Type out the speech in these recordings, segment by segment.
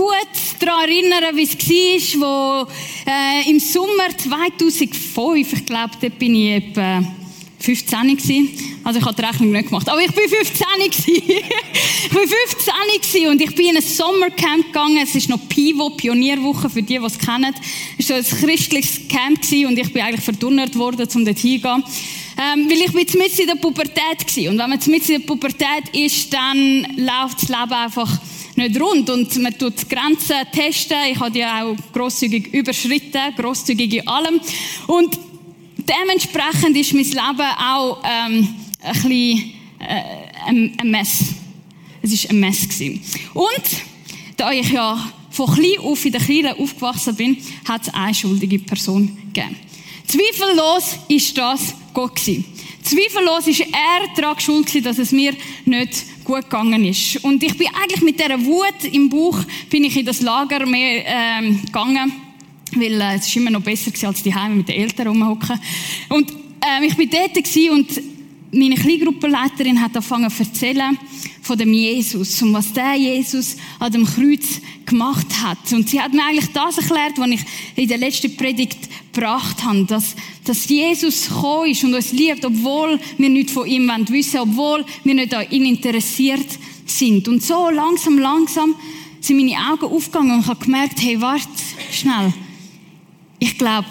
gut daran erinnern, wie es war, wo äh, im Sommer 2005, ich glaube, dort bin ich etwa 15 gewesen. Also ich habe die Rechnung nicht gemacht. Aber ich bin 15 gewesen. ich bin 15 gewesen und ich bin in ein Sommercamp gegangen. Es ist noch Pivo, Pionierwoche, für die, die es kennen. Es war ein christliches Camp gewesen und ich bin eigentlich verdonnert worden, um dort hingehen. Ähm, weil ich bin mitten in der Pubertät gewesen. Und wenn man mitten in der Pubertät ist, dann läuft das Leben einfach nicht rund und man tut Grenzen testen. Ich habe die auch grosszügig überschritten, grosszügig in allem. Und dementsprechend ist mein Leben auch ähm, ein bisschen äh, ein, ein Mess. Es war ein Mess. Gewesen. Und da ich ja von klein auf in der Kirche aufgewachsen bin, hat es eine schuldige Person gegeben. Zweifellos ist das Gott gewesen. Zweifellos ist er daran schuld dass es mir nicht gut gegangen ist. Und ich bin eigentlich mit dieser Wut im Buch bin ich in das Lager mehr ähm, gegangen weil äh, es war immer noch besser gewesen, als die Heime mit den Eltern rumhocken. Und ähm, ich bin dort und meine Kleingruppenleiterin hat angefangen zu erzählen von dem Jesus und was der Jesus an dem Kreuz gemacht hat. Und sie hat mir eigentlich das erklärt, was ich in der letzten Predigt gebracht habe, dass, dass Jesus gekommen ist und uns liebt, obwohl wir nicht von ihm wissen wollen, obwohl wir nicht an ihn interessiert sind. Und so langsam, langsam sind meine Augen aufgegangen und ich habe gemerkt, hey, warte, schnell ich glaube,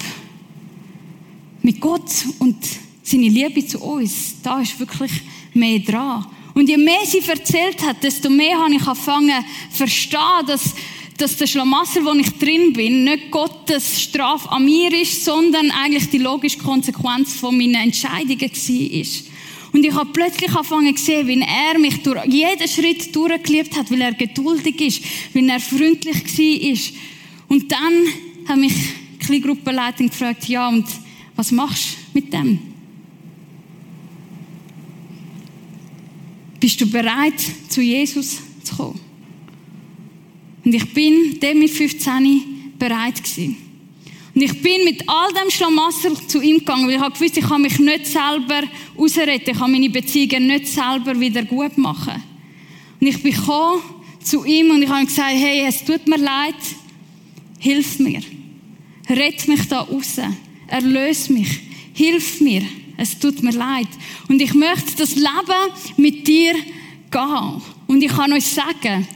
mit Gott und seine Liebe zu uns, da ist wirklich mehr dran. Und je mehr sie erzählt hat, desto mehr habe ich angefangen zu verstehen, dass, dass der Schlamassel, wo ich drin bin, nicht Gottes Strafe an mir ist, sondern eigentlich die logische Konsequenz von meinen Entscheidungen war. Und ich habe plötzlich angefangen zu sehen, wie er mich durch jeden Schritt durchgeliebt hat, weil er geduldig ist, weil er freundlich war. Und dann habe mich Kleingruppenleitung gefragt, ja, und was machst du mit dem? Bist du bereit, zu Jesus zu kommen? Und ich bin dem mit 15 bereit gewesen. Und ich bin mit all dem Schlamassel zu ihm gegangen, weil ich habe gewusst, ich kann mich nicht selber ausretten, ich kann meine Beziehungen nicht selber wieder gut machen. Und ich bin gekommen zu ihm und ich habe ihm gesagt, hey, es tut mir leid, hilf mir. Rett mich da raus. Erlöse mich. Hilf mir. Es tut mir leid. Und ich möchte das Leben mit dir gehen. Und ich kann euch sagen,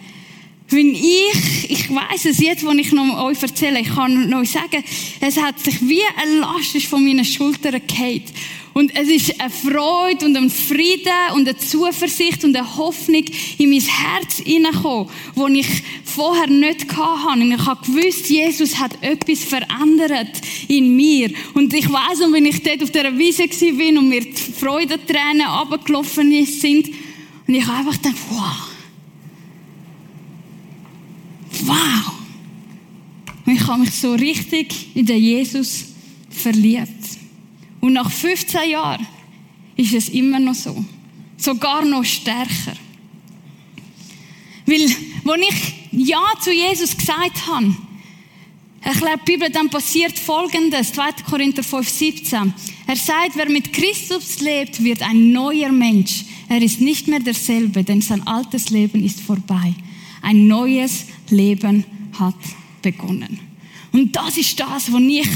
wenn ich, ich weiß es jetzt, wenn ich noch euch erzähle, ich kann euch sagen, es hat sich wie ein Last von meinen Schultern gehalten. Und es ist eine Freude und ein Frieden und eine Zuversicht und eine Hoffnung in mein Herz hineingekommen, die ich vorher nicht hatte. Und ich habe gewusst, Jesus hat etwas verändert in mir. Und ich weiß noch, wenn ich dort auf dieser Wiese war und mir die Freudentränen abgelaufen sind, und ich habe einfach gedacht, wow. Wow. Und ich habe mich so richtig in den Jesus verliebt. Und nach 15 Jahren ist es immer noch so. Sogar noch stärker. Weil, als ich Ja zu Jesus gesagt habe, erklärt die Bibel, dann passiert Folgendes. 2. Korinther 5, 17. Er sagt, wer mit Christus lebt, wird ein neuer Mensch. Er ist nicht mehr derselbe, denn sein altes Leben ist vorbei. Ein neues Leben hat begonnen. Und das ist das, was ich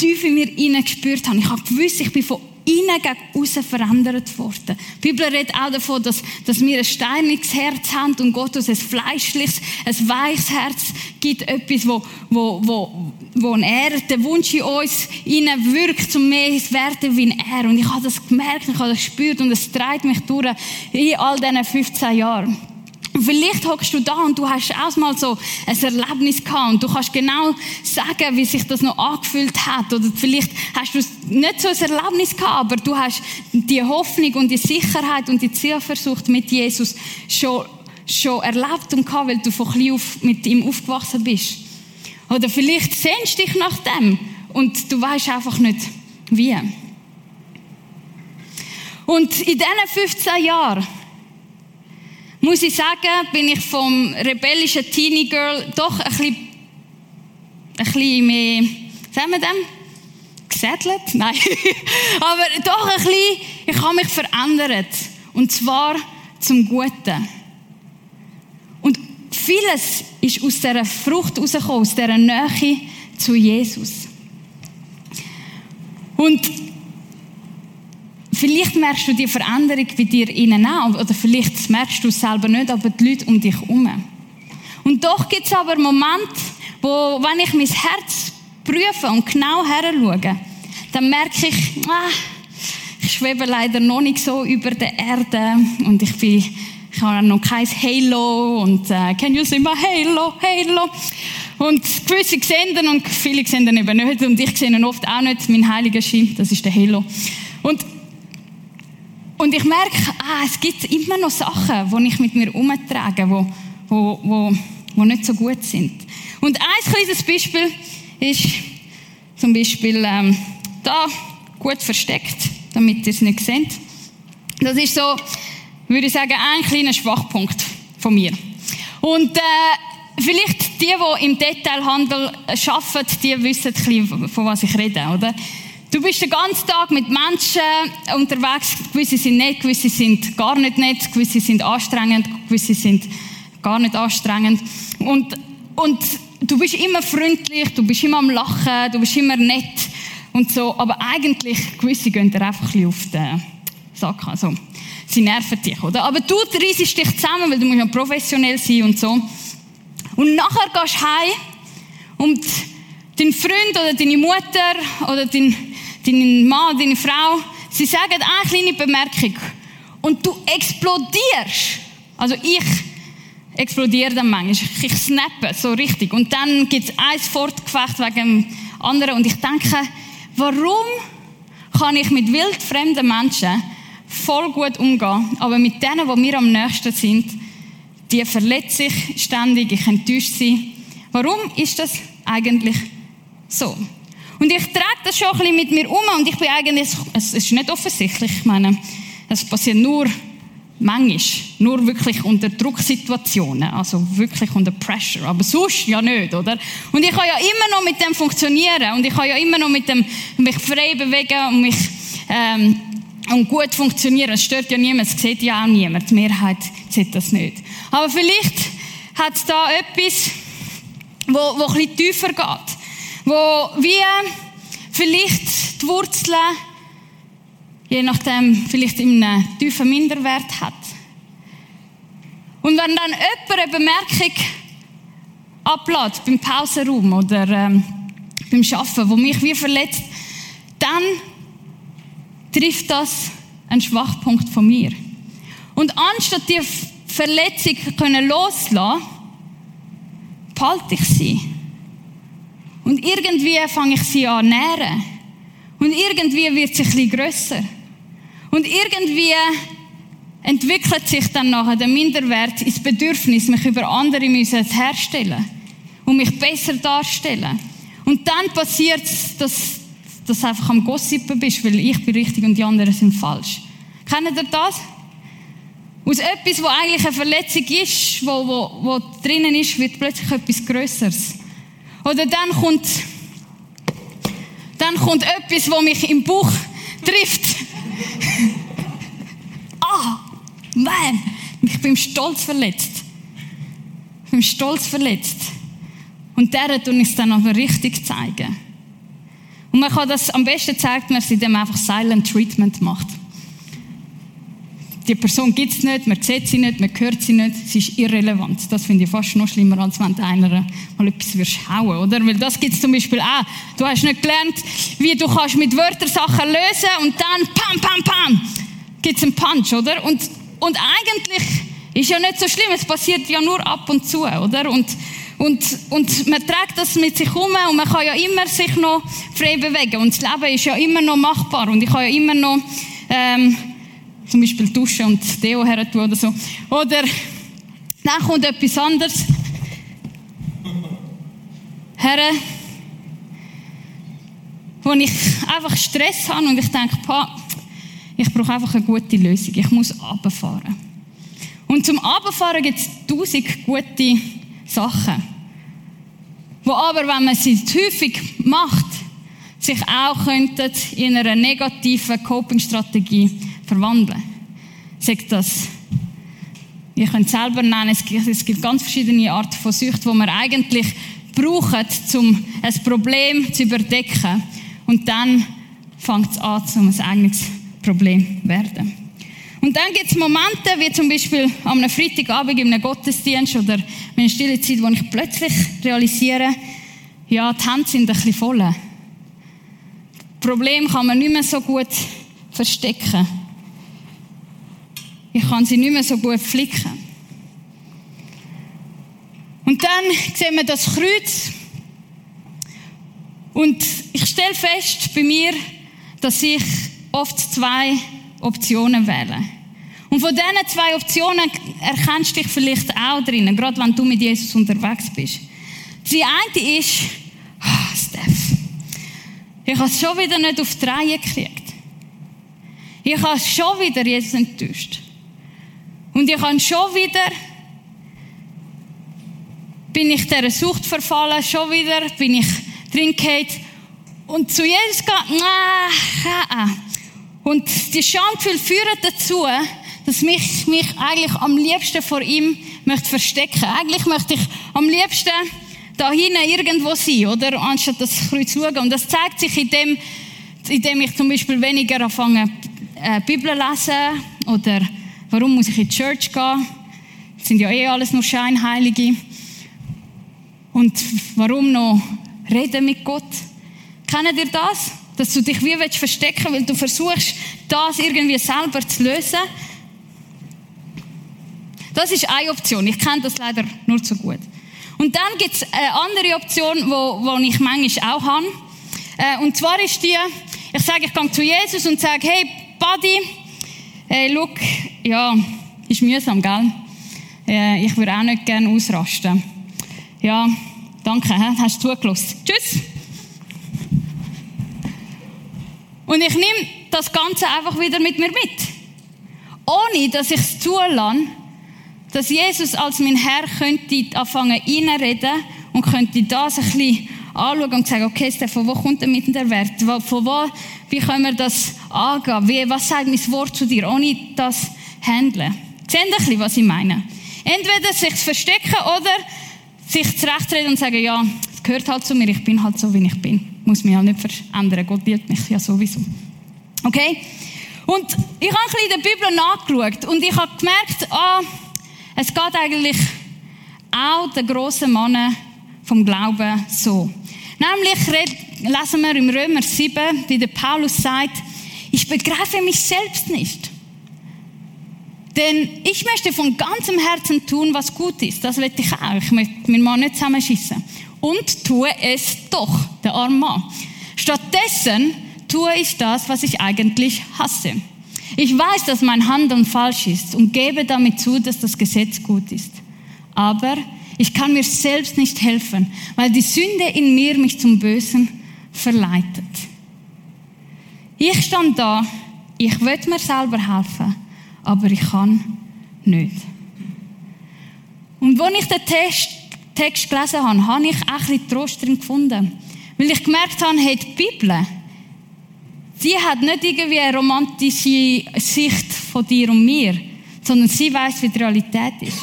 tief in mir hinein gespürt habe. Ich habe gewusst, ich bin von innen gegen außen verändert worden. Die Bibel redet auch davon, dass, dass wir ein steiniges Herz haben und Gott uns ein fleischliches, ein weiches Herz gibt, etwas, wo, wo, wo, wo er, der Wunsch in uns innen wirkt, um mehr zu werden wie er. Und ich habe das gemerkt, ich habe das gespürt und es treibt mich durch in all diesen 15 Jahren. Und vielleicht hockst du da und du hast auch mal so ein Erlebnis gehabt und du kannst genau sagen, wie sich das noch angefühlt hat. Oder vielleicht hast du nicht so ein Erlebnis gehabt, aber du hast die Hoffnung und die Sicherheit und die Zielversucht mit Jesus schon, schon erlebt und gehabt, weil du von klein auf mit ihm aufgewachsen bist. Oder vielleicht sehnst du dich nach dem und du weißt einfach nicht, wie. Und in diesen 15 Jahren muss ich sagen, bin ich vom rebellischen Teenie Girl doch ein bisschen, ein bisschen mehr, sagen wir dem? Gesättelt? Nein. Aber doch ein bisschen, ich habe mich verändert. Und zwar zum Guten. Und vieles ist aus dieser Frucht rausgekommen, aus dieser Nähe zu Jesus. Und vielleicht merkst du die Veränderung bei dir innen auch, oder vielleicht merkst du es selber nicht, aber die Leute um dich herum. Und doch gibt es aber Momente, wo, wenn ich mein Herz prüfe und genau her schaue, dann merke ich, ah, ich schwebe leider noch nicht so über der Erde und ich bin, ich habe noch kein Halo und äh, can you see my Halo, Halo? Und gewisse sehen und viele sehen eben nicht und ich sehe oft auch nicht, mein heiliger Schein, das ist der Halo. Und und ich merke, ah, es gibt immer noch Sachen, die ich mit mir umtrage, die wo, wo, wo nicht so gut sind. Und ein kleines Beispiel ist zum Beispiel ähm, da gut versteckt, damit ihr es nicht seht. Das ist so, würde ich sagen, ein kleiner Schwachpunkt von mir. Und äh, vielleicht die, die im Detailhandel arbeiten, die wissen ein bisschen, von was ich rede, oder? Du bist den ganzen Tag mit Menschen unterwegs. Gewisse sind nett, gewisse sind gar nicht nett, gewisse sind anstrengend, gewisse sind gar nicht anstrengend. Und, und du bist immer freundlich, du bist immer am Lachen, du bist immer nett und so. Aber eigentlich, gewisse gehen dir einfach ein bisschen auf den Sack. Also, sie nerven dich, oder? Aber du reisest dich zusammen, weil du musst ja professionell sein und so. Und nachher gehst du heim und dein Freund oder deine Mutter oder dein, dein Mann, deine Frau, sie sagen eine kleine Bemerkung und du explodierst. Also ich explodiere dann manchmal. Ich, ich snappe so richtig. Und dann gibt es ein Fortgefecht wegen dem anderen. Und ich denke, warum kann ich mit wildfremden Menschen voll gut umgehen, aber mit denen, die mir am nächsten sind, die verletze ich ständig, ich enttäusche sie. Warum ist das eigentlich so? Und ich trage das schon ein bisschen mit mir um und ich bin eigentlich, es ist nicht offensichtlich, ich meine, es passiert nur manchmal, nur wirklich unter Drucksituationen, also wirklich unter Pressure, aber sonst ja nicht, oder? Und ich kann ja immer noch mit dem funktionieren und ich kann ja immer noch mit dem mich frei bewegen und mich ähm, und gut funktionieren. Es stört ja niemand, es sieht ja auch niemand. Die Mehrheit sieht das nicht. Aber vielleicht hat es da etwas, wo, wo ein bisschen tiefer geht wo wie vielleicht die Wurzeln, je nachdem, vielleicht in einem tiefen Minderwert hat. Und wenn dann jemand eine Bemerkung ablädt beim Pausenraum oder ähm, beim Arbeiten, wo mich wie verletzt, dann trifft das einen Schwachpunkt von mir. Und anstatt die Verletzung loslassen, behalte ich sie. Und irgendwie fange ich sie an nähren. Und irgendwie wird sie ein bisschen grösser. Und irgendwie entwickelt sich dann nachher der Minderwert ins Bedürfnis, mich über andere müssen herstellen und mich besser darstellen. Und dann passiert es, dass, dass du einfach am Gossipen bist, weil ich bin richtig und die anderen sind falsch. Kennt ihr das? Aus etwas, wo eigentlich eine Verletzung ist, wo, wo, wo drinnen ist, wird plötzlich etwas Größeres. Oder dann kommt, dann kommt etwas, wo mich im Bauch trifft. ah, man, ich bin stolz verletzt. Ich bin stolz verletzt. Und der tun ich es dann aber richtig zeigen. Und man kann das am besten wenn man sie dem einfach Silent Treatment macht die Person gibt es nicht, man sieht sie nicht, man hört sie nicht, sie ist irrelevant. Das finde ich fast noch schlimmer, als wenn einer mal etwas wirst hauen, oder? Weil das gibt es zum Beispiel auch. Du hast nicht gelernt, wie du kannst mit Wörtern Sachen lösen und dann pam, pam, pam, gibt es einen Punch, oder? Und, und eigentlich ist ja nicht so schlimm, es passiert ja nur ab und zu, oder? Und, und, und man trägt das mit sich um und man kann ja immer sich noch frei bewegen und das Leben ist ja immer noch machbar und ich kann ja immer noch ähm, zum Beispiel duschen und Deo her oder so. Oder dann kommt etwas anderes. Herren, wo ich einfach Stress habe und ich denke, ich brauche einfach eine gute Lösung. Ich muss runterfahren. Und zum Runterfahren gibt es tausend gute Sachen. Wo aber, wenn man sie häufig macht, sich auch könnten in einer negativen Coping-Strategie verwandeln. Sagt das Ihr könnt selber nennen, es gibt, ganz verschiedene Arten von Sucht, wo man eigentlich braucht, um ein Problem zu überdecken. Und dann fängt es an, um ein eigenes Problem zu werden. Und dann gibt es Momente, wie zum Beispiel am Freitagabend in einem Gottesdienst oder in einer stille Zeit, wo ich plötzlich realisiere, ja, die Hände sind ein bisschen voll. Problem kann man nicht mehr so gut verstecken. Ich kann sie nicht mehr so gut flicken. Und dann sehen wir das Kreuz. Und ich stelle fest bei mir, dass ich oft zwei Optionen wähle. Und von diesen zwei Optionen erkennst du dich vielleicht auch drinnen, gerade wenn du mit Jesus unterwegs bist. Die eine ist, oh, Steph, ich habe es schon wieder nicht auf die Reihe gekriegt. Ich habe es schon wieder Jesus enttäuscht. Und ich habe schon wieder, bin ich dieser Sucht verfallen, schon wieder bin ich drin und zu Jesus geht, nein, und die Schamgefühle führen dazu, dass mich, mich eigentlich am liebsten vor ihm möchte verstecken. Eigentlich möchte ich am liebsten da hinten irgendwo sein, oder? Anstatt das Kreuz zu schauen. Und das zeigt sich in dem, indem ich zum Beispiel weniger anfange, äh, Bibel lesen, oder warum muss ich in die Church gehen? Das sind ja eh alles nur Scheinheilige. Und warum noch reden mit Gott? Kennt ihr das? Dass du dich wie willst verstecken, weil du versuchst, das irgendwie selber zu lösen. Das ist eine Option. Ich kenne das leider nur zu gut. Und dann gibt es eine andere Option, wo ich manchmal auch habe. Äh, und zwar ist die, ich sage, ich gehe zu Jesus und sage, hey, Buddy, hey, look, ja, ist mühsam, gell? Äh, ich würde auch nicht gerne ausrasten. Ja, danke, hast du zugelassen. Tschüss. Und ich nehme das Ganze einfach wieder mit mir mit. Ohne, dass ich es zulasse, dass Jesus als mein Herr könnte anfangen reinreden und könnte das ein bisschen anschauen und sagen, okay, Stefan, wo kommt denn mit der Wert? Von wo, wie können wir das angehen? Wie, was sagt mein Wort zu dir? Ohne das handeln. Ihr ein bisschen, was ich meine? Entweder sich verstecken oder sich zurechtreden und sagen, ja, es gehört halt zu mir, ich bin halt so, wie ich bin muss mich ja nicht verändern. Gott liebt mich ja sowieso. Okay? Und ich habe ein bisschen in der Bibel nachgeschaut und ich habe gemerkt, ah, es geht eigentlich auch den grossen Männern vom Glauben so. Nämlich lesen wir im Römer 7, wie der Paulus sagt, ich begreife mich selbst nicht. Denn ich möchte von ganzem Herzen tun, was gut ist. Das will ich auch. Ich möchte meinen Mann nicht zusammenschießen und tue es doch, der arme Mann. Stattdessen tue ich das, was ich eigentlich hasse. Ich weiß, dass mein Handeln falsch ist und gebe damit zu, dass das Gesetz gut ist. Aber ich kann mir selbst nicht helfen, weil die Sünde in mir mich zum Bösen verleitet. Ich stand da, ich will mir selber helfen, aber ich kann nicht. Und als ich den Test Text gelesen habe, habe ich auch ein bisschen Trost drin gefunden. Weil ich gemerkt habe, hey, die Bibel, sie hat nicht irgendwie eine romantische Sicht von dir und mir, sondern sie weiß, wie die Realität ist.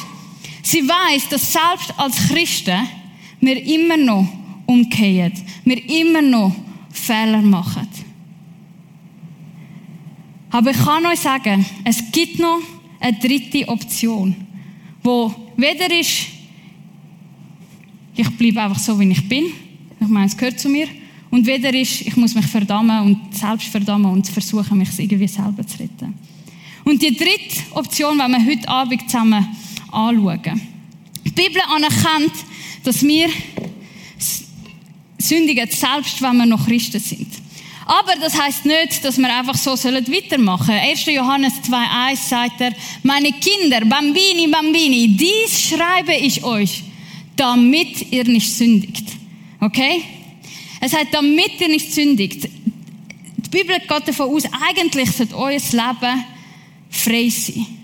Sie weiß, dass selbst als Christen wir immer noch umkehren, wir immer noch Fehler machen. Aber ich kann euch sagen, es gibt noch eine dritte Option, wo weder ist ich bleibe einfach so, wie ich bin. Ich meine, es gehört zu mir. Und weder ist, ich muss mich verdammen und selbst verdammen und versuchen, mich irgendwie selber zu retten. Und die dritte Option, wenn wir heute Abend zusammen anschauen. Die Bibel anerkennt, dass wir sündigen, selbst wenn wir noch Christen sind. Aber das heißt nicht, dass wir einfach so weitermachen sollen. 1. Johannes 2,1 sagt er, meine Kinder, Bambini, Bambini, dies schreibe ich euch, damit ihr nicht sündigt. Okay? Es heißt, damit ihr nicht sündigt. Die Bibel geht davon aus, eigentlich sollte euer Leben frei sein.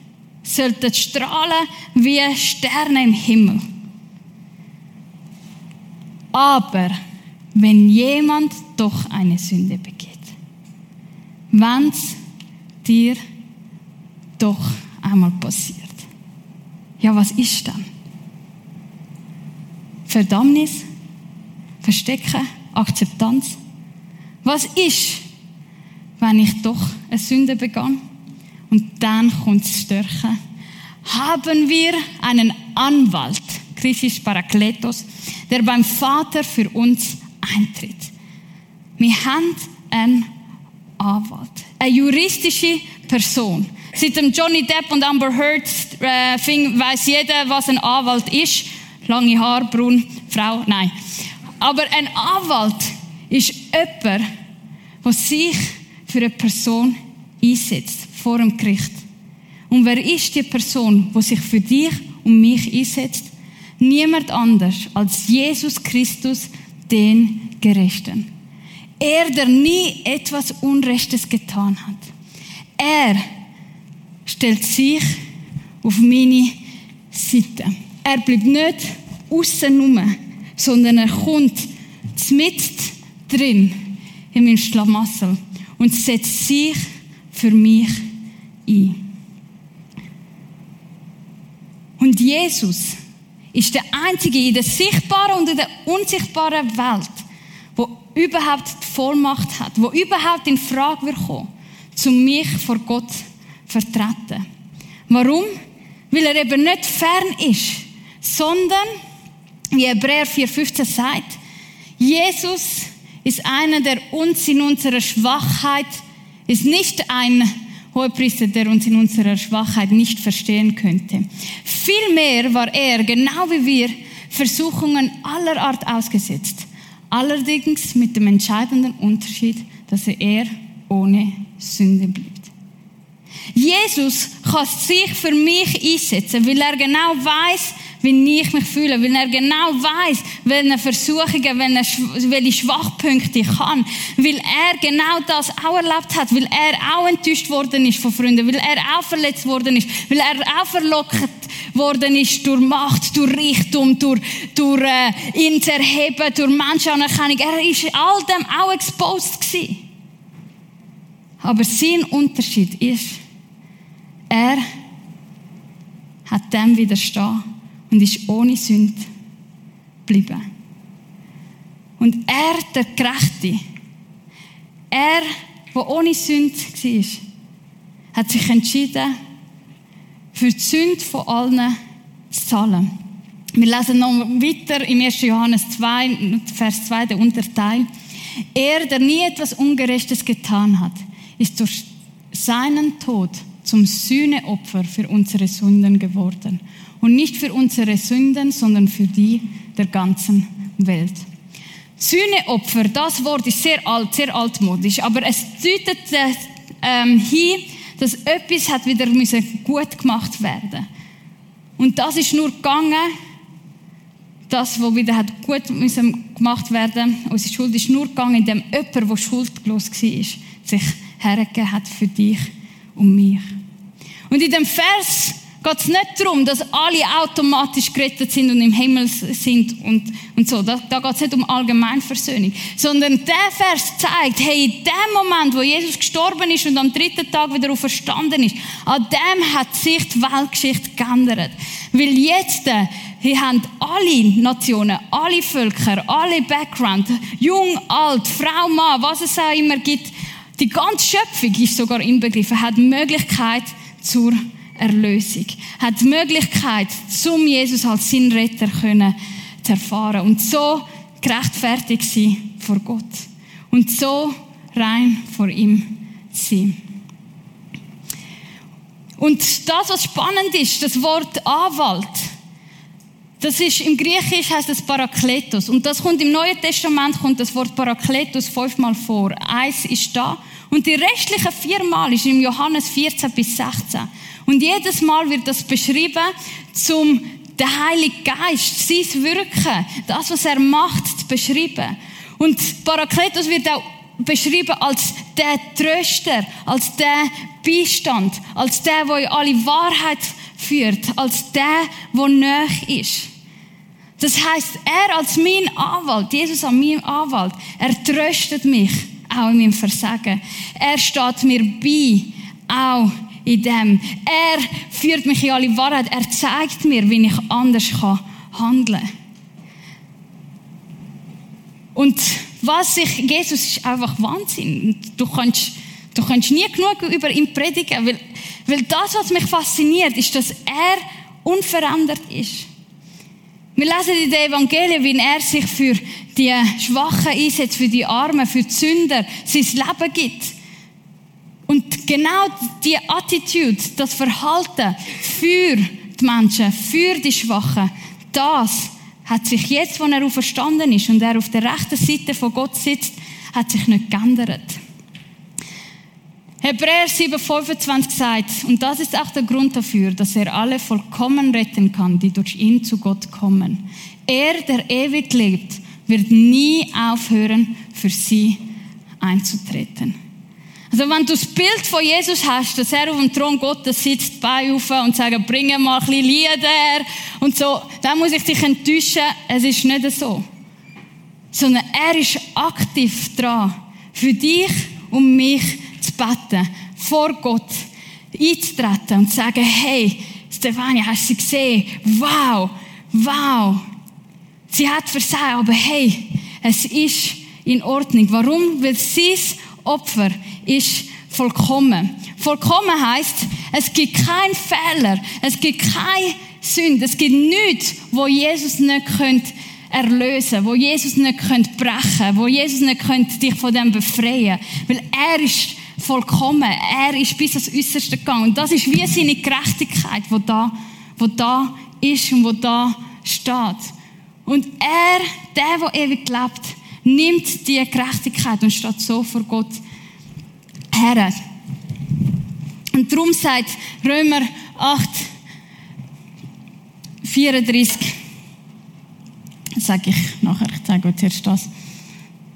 Sollte strahlen wie Sterne im Himmel. Aber wenn jemand doch eine Sünde begeht, wenn es dir doch einmal passiert, Ja, was ist dann? Verdammnis? Verstecken? Akzeptanz? Was ist, wenn ich doch eine Sünde begann? Und dann kommt das Störchen. Haben wir einen Anwalt, Christus Parakletos, der beim Vater für uns eintritt. Wir haben einen Anwalt, eine juristische Person. Seit dem Johnny Depp und Amber Heard äh, weiß jeder, was ein Anwalt ist. Lange Haar, braun, Frau, nein. Aber ein Anwalt ist jemand, der sich für eine Person einsetzt vor dem Gericht. Und wer ist die Person, die sich für dich und mich einsetzt? Niemand anders als Jesus Christus, den Gerechten. Er, der nie etwas Unrechtes getan hat. Er stellt sich auf meine Seite. Er bleibt nicht außen rum, sondern er kommt mit drin in meinem Schlamassel und setzt sich für mich ein. Und Jesus ist der Einzige in der sichtbaren und in der unsichtbaren Welt, wo überhaupt die Vollmacht hat, wo überhaupt in Frage wird kommen, zu mich vor Gott vertreten. Warum? Weil er eben nicht fern ist, sondern, wie Hebräer 4,15 sagt, Jesus ist einer, der uns in unserer Schwachheit, ist nicht ein Hohepriester, der uns in unserer Schwachheit nicht verstehen könnte. Vielmehr war er, genau wie wir, Versuchungen aller Art ausgesetzt. Allerdings mit dem entscheidenden Unterschied, dass er ohne Sünde blieb. Jesus kann sich für mich einsetzen, weil er genau weiß, wie ich mich fühle, weil er genau weiß, welche Versuchungen, welche Schwachpunkte ich kann, weil er genau das auch erlebt hat, weil er auch enttäuscht worden ist von Freunden, weil er auch verletzt worden ist, weil er auch verlockt worden ist durch Macht, durch Reichtum, durch, durch äh, ihn zu erheben, durch Menschenanerkennung. Er ist all dem auch exposed gewesen. Aber sein Unterschied ist, er hat dem widerstehen und ist ohne Sünde geblieben. Und er, der Gerechte, er, der ohne Sünde war, hat sich entschieden, für die Sünde von allen zu zahlen. Wir lesen noch weiter im 1. Johannes 2, Vers 2, der Unterteil. Er, der nie etwas Ungerechtes getan hat, ist durch seinen Tod zum Sühneopfer für unsere Sünden geworden. Und nicht für unsere Sünden, sondern für die der ganzen Welt. Sühneopfer, das Wort ist sehr alt, sehr altmodisch, aber es deutet ähm, hin, dass etwas hat wieder gut gemacht werden. Und das ist nur gegangen, das, was wieder hat gut gemacht werden, unsere Schuld ist nur gegangen, indem jemand, der schuldlos war, sich hergegeben hat für dich um mich. Und in dem Vers geht es nicht darum, dass alle automatisch gerettet sind und im Himmel sind und, und so. Da, da geht es nicht um Allgemeinversöhnung. Sondern der Vers zeigt, hey, in dem Moment, wo Jesus gestorben ist und am dritten Tag wieder auferstanden ist, an dem hat sich die Weltgeschichte geändert. Weil jetzt, äh, hier haben alle Nationen, alle Völker, alle Background, jung, alt, Frau, Mann, was es auch immer gibt, die ganze Schöpfung ist sogar inbegriffen, hat Möglichkeit zur Erlösung, hat die Möglichkeit, zum Jesus als sein Retter zu erfahren und so gerechtfertigt sein vor Gott und so rein vor ihm sein. Und das, was spannend ist, das Wort Anwalt, das ist im Griechisch heißt es Parakletos und das kommt im Neuen Testament kommt das Wort Parakletos fünfmal vor. Eins ist da und die restlichen viermal ist im Johannes 14 bis 16. Und jedes Mal wird das beschrieben zum der Heilige Geist, sein Wirken, das, was er macht, zu beschreiben. Und Parakletos wird auch beschrieben als der Tröster, als der Beistand, als der, der in alle Wahrheit führt, als der, der näher ist. Das heißt, er als mein Anwalt, Jesus als mein Anwalt, er tröstet mich auch in meinem Versagen. Er steht mir bei, auch in dem. Er führt mich in alle Wahrheit. Er zeigt mir, wie ich anders handeln kann. Und was ich, Jesus ist einfach Wahnsinn. Du kannst, du kannst nie genug über ihn predigen, weil, weil das, was mich fasziniert, ist, dass er unverändert ist. Wir lesen in den Evangelien, wie er sich für die Schwachen einsetzt, für die Armen, für die Sünder, sein Leben gibt. Und genau die Attitude, das Verhalten für die Menschen, für die Schwachen, das hat sich jetzt, wo er auferstanden ist und er auf der rechten Seite von Gott sitzt, hat sich nicht geändert. Hebräer 7,25 sagt, und das ist auch der Grund dafür, dass er alle vollkommen retten kann, die durch ihn zu Gott kommen. Er, der ewig lebt, wird nie aufhören, für sie einzutreten. Also wenn du das Bild von Jesus hast, dass er auf dem Thron Gottes sitzt, bei auf und sagt, bring mal ein bisschen Lieder und so, dann muss ich dich enttäuschen, es ist nicht so. Sondern er ist aktiv dran, für dich und mich beten, vor Gott einzutreten und zu sagen, hey, Stefania, hast du sie gesehen? Wow, wow. Sie hat versagt, aber hey, es ist in Ordnung. Warum? Weil sein Opfer ist vollkommen. Vollkommen heißt, es gibt keinen Fehler, es gibt keine Sünde, es gibt nichts, wo Jesus nicht könnte erlösen, wo Jesus nicht könnte brechen, wo Jesus nicht könnte dich von dem befreien, weil er ist vollkommen, er ist bis ans Äußerste gegangen und das ist wie seine Gerechtigkeit, wo da, wo da ist und wo da steht. Und er, der, der ewig lebt, nimmt die Gerechtigkeit und steht so vor Gott her. Und darum sagt Römer 8, 34, sage ich nachher, ich zeige euch zuerst das,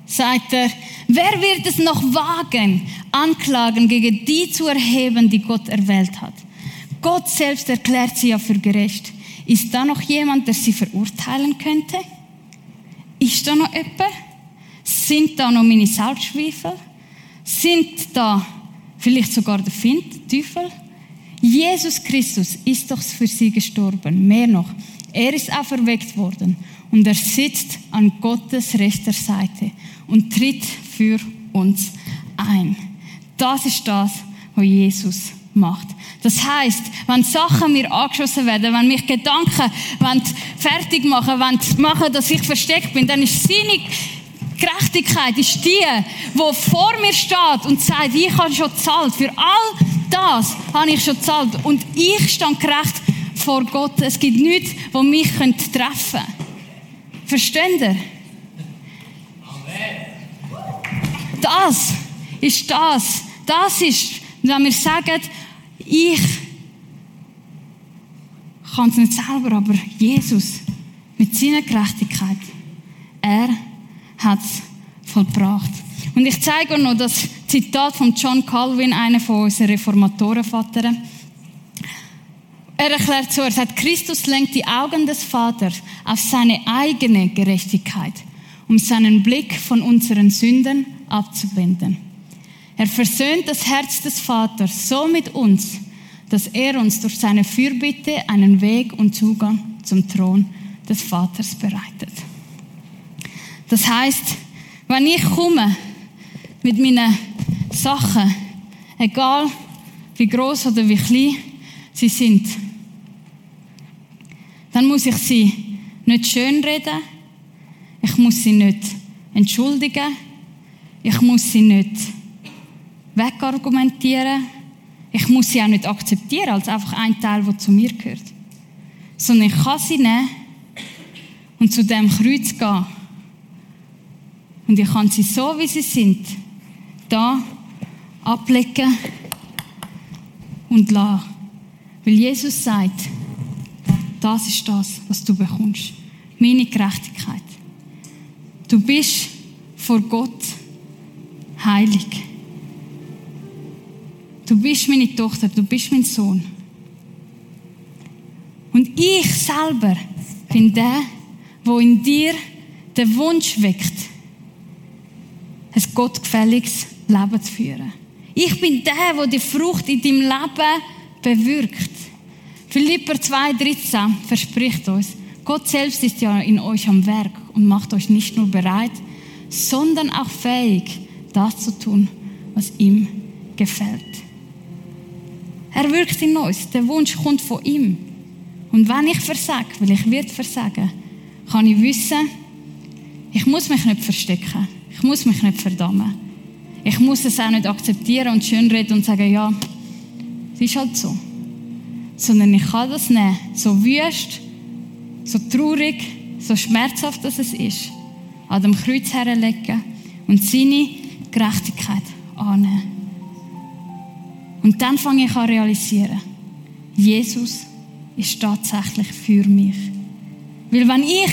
sagt er, wer wird es noch wagen, Anklagen gegen die zu erheben, die Gott erwählt hat? Gott selbst erklärt sie ja für gerecht. Ist da noch jemand, der sie verurteilen könnte? Ist da noch jemand? Sind da noch meine Selbstzweifel? Sind da vielleicht sogar der Find, Teufel? Jesus Christus ist doch für sie gestorben. Mehr noch, er ist auferweckt worden und er sitzt an Gottes rechter Seite und tritt für uns ein. Das ist das, was Jesus macht. Das heißt, wenn Sachen mir angeschossen werden, wenn mich Gedanken fertig machen, wenn machen, dass ich versteckt bin, dann ist seine Gerechtigkeit ist die, wo vor mir steht und sagt, ich habe schon zahlt. Für all das habe ich schon zahlt. Und ich stand gerecht vor Gott. Es gibt nichts, was mich treffen könnte. Versteht ihr? Das ist das. Das ist, wenn wir sagen, ich kann es nicht selber, aber Jesus mit seiner Gerechtigkeit, er hat es vollbracht. Und ich zeige euch noch das Zitat von John Calvin, einer von unseren Reformatorenvatern. Er erklärt so, er sagt, Christus lenkt die Augen des Vaters auf seine eigene Gerechtigkeit, um seinen Blick von unseren Sünden abzuwenden. Er versöhnt das Herz des Vaters so mit uns, dass er uns durch seine Fürbitte einen Weg und Zugang zum Thron des Vaters bereitet. Das heißt, wenn ich komme mit meinen Sachen, egal wie groß oder wie klein sie sind, dann muss ich sie nicht schönreden, ich muss sie nicht entschuldigen, ich muss sie nicht wegargumentieren, ich muss sie auch nicht akzeptieren als einfach ein Teil, der zu mir gehört, sondern ich kann sie nehmen und zu dem Kreuz gehen und ich kann sie so, wie sie sind, da ablegen und lassen. Weil Jesus sagt, das ist das, was du bekommst. Meine Gerechtigkeit. Du bist vor Gott heilig. Du bist meine Tochter, du bist mein Sohn. Und ich selber bin der, wo in dir den Wunsch weckt, ein gottgefälliges Leben zu führen. Ich bin der, der die Frucht in deinem Leben bewirkt. Philipper 2,13 verspricht uns, Gott selbst ist ja in euch am Werk und macht euch nicht nur bereit, sondern auch fähig, das zu tun, was ihm gefällt. Er wirkt in uns. Der Wunsch kommt von ihm. Und wenn ich versage, weil ich wird versagen, kann ich wissen, ich muss mich nicht verstecken. Ich muss mich nicht verdammen. Ich muss es auch nicht akzeptieren und schönreden und sagen, ja, es ist halt so. Sondern ich kann das nehmen, so wüst, so traurig, so schmerzhaft dass es ist, an dem Kreuz herlegen und seine Gerechtigkeit annehmen. Und dann fange ich an realisieren, Jesus ist tatsächlich für mich. Weil wenn ich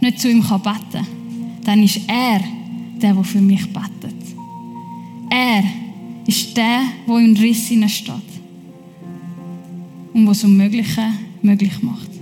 nicht zu ihm beten kann, dann ist er der, der für mich betet. Er ist der, der im Riss steht und was Unmögliche möglich macht.